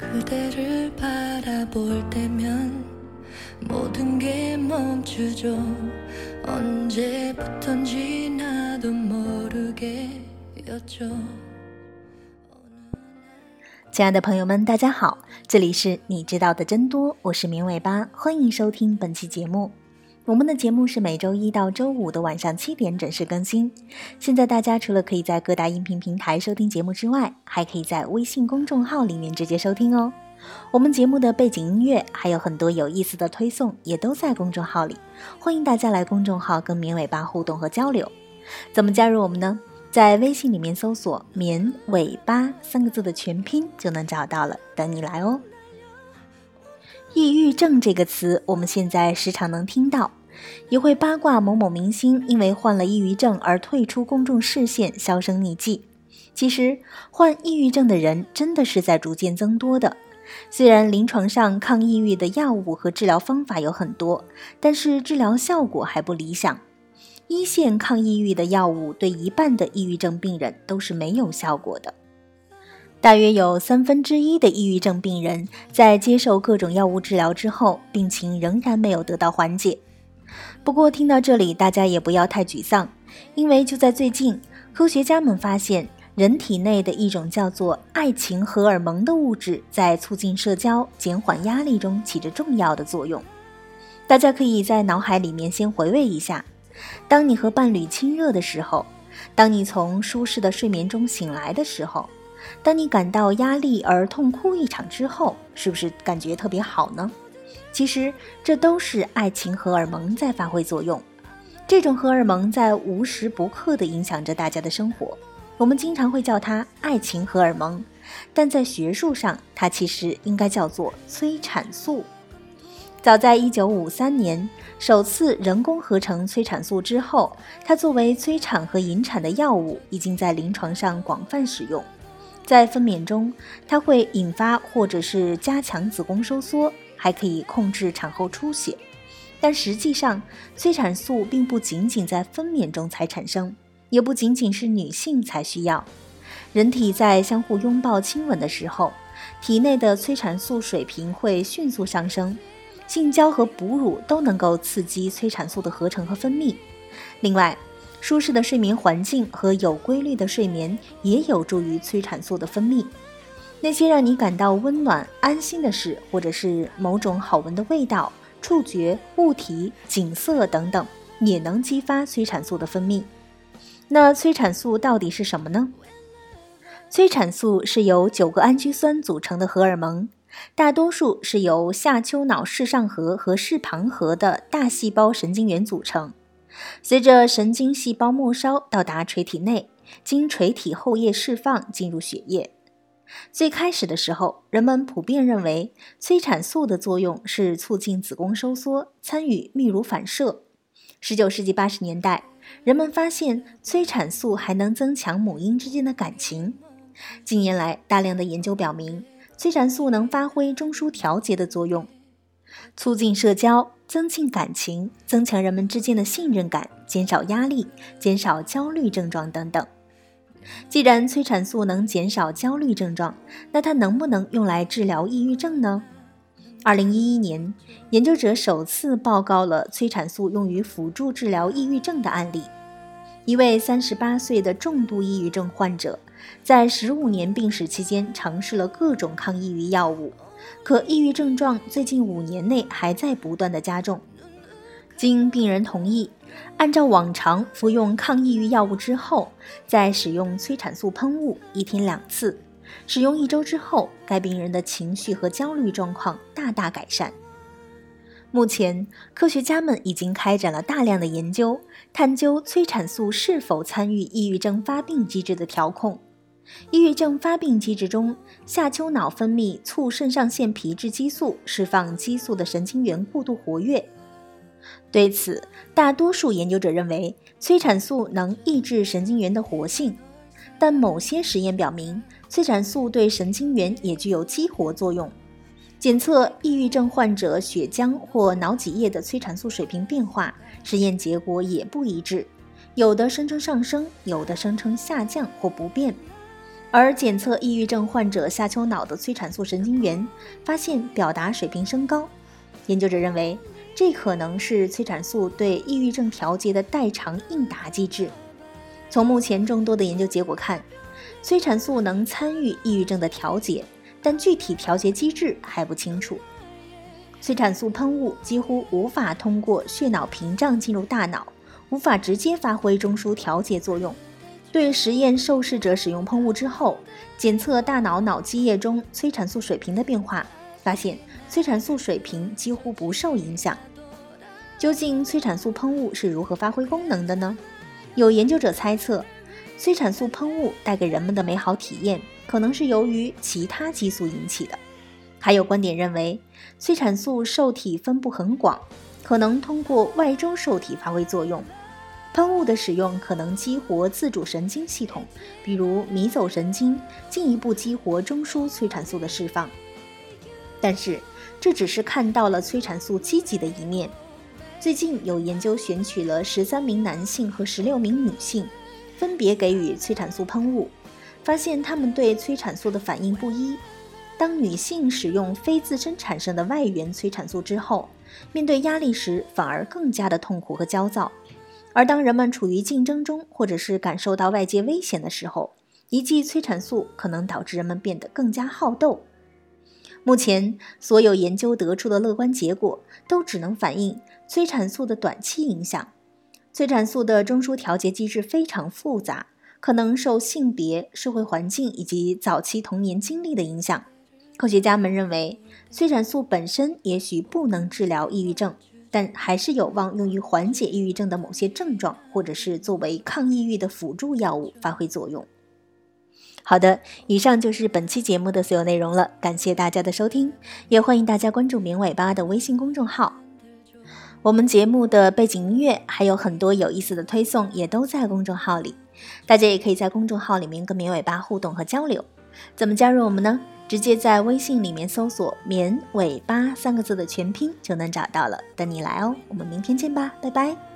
그대를 바라볼 때면 모든 게 멈추죠 언제부턴지 나도 모르게였죠 亲爱的朋友们，大家好，这里是你知道的真多，我是绵尾巴，欢迎收听本期节目。 我们的节目是每周一到周五的晚上七点准时更新。现在大家除了可以在各大音频平台收听节目之外，还可以在微信公众号里面直接收听哦。我们节目的背景音乐还有很多有意思的推送，也都在公众号里，欢迎大家来公众号跟绵尾巴互动和交流。怎么加入我们呢？在微信里面搜索“绵尾巴”三个字的全拼就能找到了，等你来哦。抑郁症这个词，我们现在时常能听到，也会八卦某某明星因为患了抑郁症而退出公众视线，销声匿迹。其实，患抑郁症的人真的是在逐渐增多的。虽然临床上抗抑郁的药物和治疗方法有很多，但是治疗效果还不理想。一线抗抑郁的药物对一半的抑郁症病人都是没有效果的，大约有三分之一的抑郁症病人在接受各种药物治疗之后，病情仍然没有得到缓解。不过听到这里，大家也不要太沮丧，因为就在最近，科学家们发现人体内的一种叫做爱情荷尔蒙的物质，在促进社交、减缓压力中起着重要的作用。大家可以在脑海里面先回味一下。当你和伴侣亲热的时候，当你从舒适的睡眠中醒来的时候，当你感到压力而痛哭一场之后，是不是感觉特别好呢？其实这都是爱情荷尔蒙在发挥作用。这种荷尔蒙在无时不刻地影响着大家的生活。我们经常会叫它爱情荷尔蒙，但在学术上，它其实应该叫做催产素。早在1953年，首次人工合成催产素之后，它作为催产和引产的药物，已经在临床上广泛使用。在分娩中，它会引发或者是加强子宫收缩，还可以控制产后出血。但实际上，催产素并不仅仅在分娩中才产生，也不仅仅是女性才需要。人体在相互拥抱、亲吻的时候，体内的催产素水平会迅速上升。性交和哺乳都能够刺激催产素的合成和分泌。另外，舒适的睡眠环境和有规律的睡眠也有助于催产素的分泌。那些让你感到温暖、安心的事，或者是某种好闻的味道、触觉、物体、景色等等，也能激发催产素的分泌。那催产素到底是什么呢？催产素是由九个氨基酸组成的荷尔蒙。大多数是由下丘脑视上核和视旁核的大细胞神经元组成。随着神经细胞末梢到达垂体内，经垂体后叶释放进入血液。最开始的时候，人们普遍认为催产素的作用是促进子宫收缩，参与泌乳反射。19世纪80年代，人们发现催产素还能增强母婴之间的感情。近年来，大量的研究表明。催产素能发挥中枢调节的作用，促进社交，增进感情，增强人们之间的信任感，减少压力，减少焦虑症状等等。既然催产素能减少焦虑症状，那它能不能用来治疗抑郁症呢？二零一一年，研究者首次报告了催产素用于辅助治疗抑郁症的案例。一位三十八岁的重度抑郁症患者。在十五年病史期间，尝试了各种抗抑郁药物，可抑郁症状最近五年内还在不断的加重。经病人同意，按照往常服用抗抑郁药物之后，再使用催产素喷雾，一天两次。使用一周之后，该病人的情绪和焦虑状况大大改善。目前，科学家们已经开展了大量的研究，探究催产素是否参与抑郁症发病机制的调控。抑郁症发病机制中，下丘脑分泌促肾上腺皮质激素释放激素的神经元过度活跃。对此，大多数研究者认为催产素能抑制神经元的活性，但某些实验表明，催产素对神经元也具有激活作用。检测抑郁症患者血浆或脑脊液的催产素水平变化，实验结果也不一致，有的声称上升，有的声称下降或不变。而检测抑郁症患者下丘脑的催产素神经元，发现表达水平升高。研究者认为，这可能是催产素对抑郁症调节的代偿应答机制。从目前众多的研究结果看，催产素能参与抑郁症的调节，但具体调节机制还不清楚。催产素喷雾几乎无法通过血脑屏障进入大脑，无法直接发挥中枢调节作用。对实验受试者使用喷雾之后，检测大脑脑积液中催产素水平的变化，发现催产素水平几乎不受影响。究竟催产素喷雾是如何发挥功能的呢？有研究者猜测，催产素喷雾带给人们的美好体验，可能是由于其他激素引起的。还有观点认为，催产素受体分布很广，可能通过外周受体发挥作用。喷雾的使用可能激活自主神经系统，比如迷走神经，进一步激活中枢催产素的释放。但是，这只是看到了催产素积极的一面。最近有研究选取了十三名男性和十六名女性，分别给予催产素喷雾，发现他们对催产素的反应不一。当女性使用非自身产生的外源催产素之后，面对压力时反而更加的痛苦和焦躁。而当人们处于竞争中，或者是感受到外界危险的时候，一剂催产素可能导致人们变得更加好斗。目前，所有研究得出的乐观结果都只能反映催产素的短期影响。催产素的中枢调节机制非常复杂，可能受性别、社会环境以及早期童年经历的影响。科学家们认为，催产素本身也许不能治疗抑郁症。但还是有望用于缓解抑郁症的某些症状，或者是作为抗抑郁的辅助药物发挥作用。好的，以上就是本期节目的所有内容了，感谢大家的收听，也欢迎大家关注“明尾巴”的微信公众号。我们节目的背景音乐还有很多有意思的推送，也都在公众号里，大家也可以在公众号里面跟明尾巴互动和交流。怎么加入我们呢？直接在微信里面搜索“绵尾巴”三个字的全拼就能找到了，等你来哦！我们明天见吧，拜拜。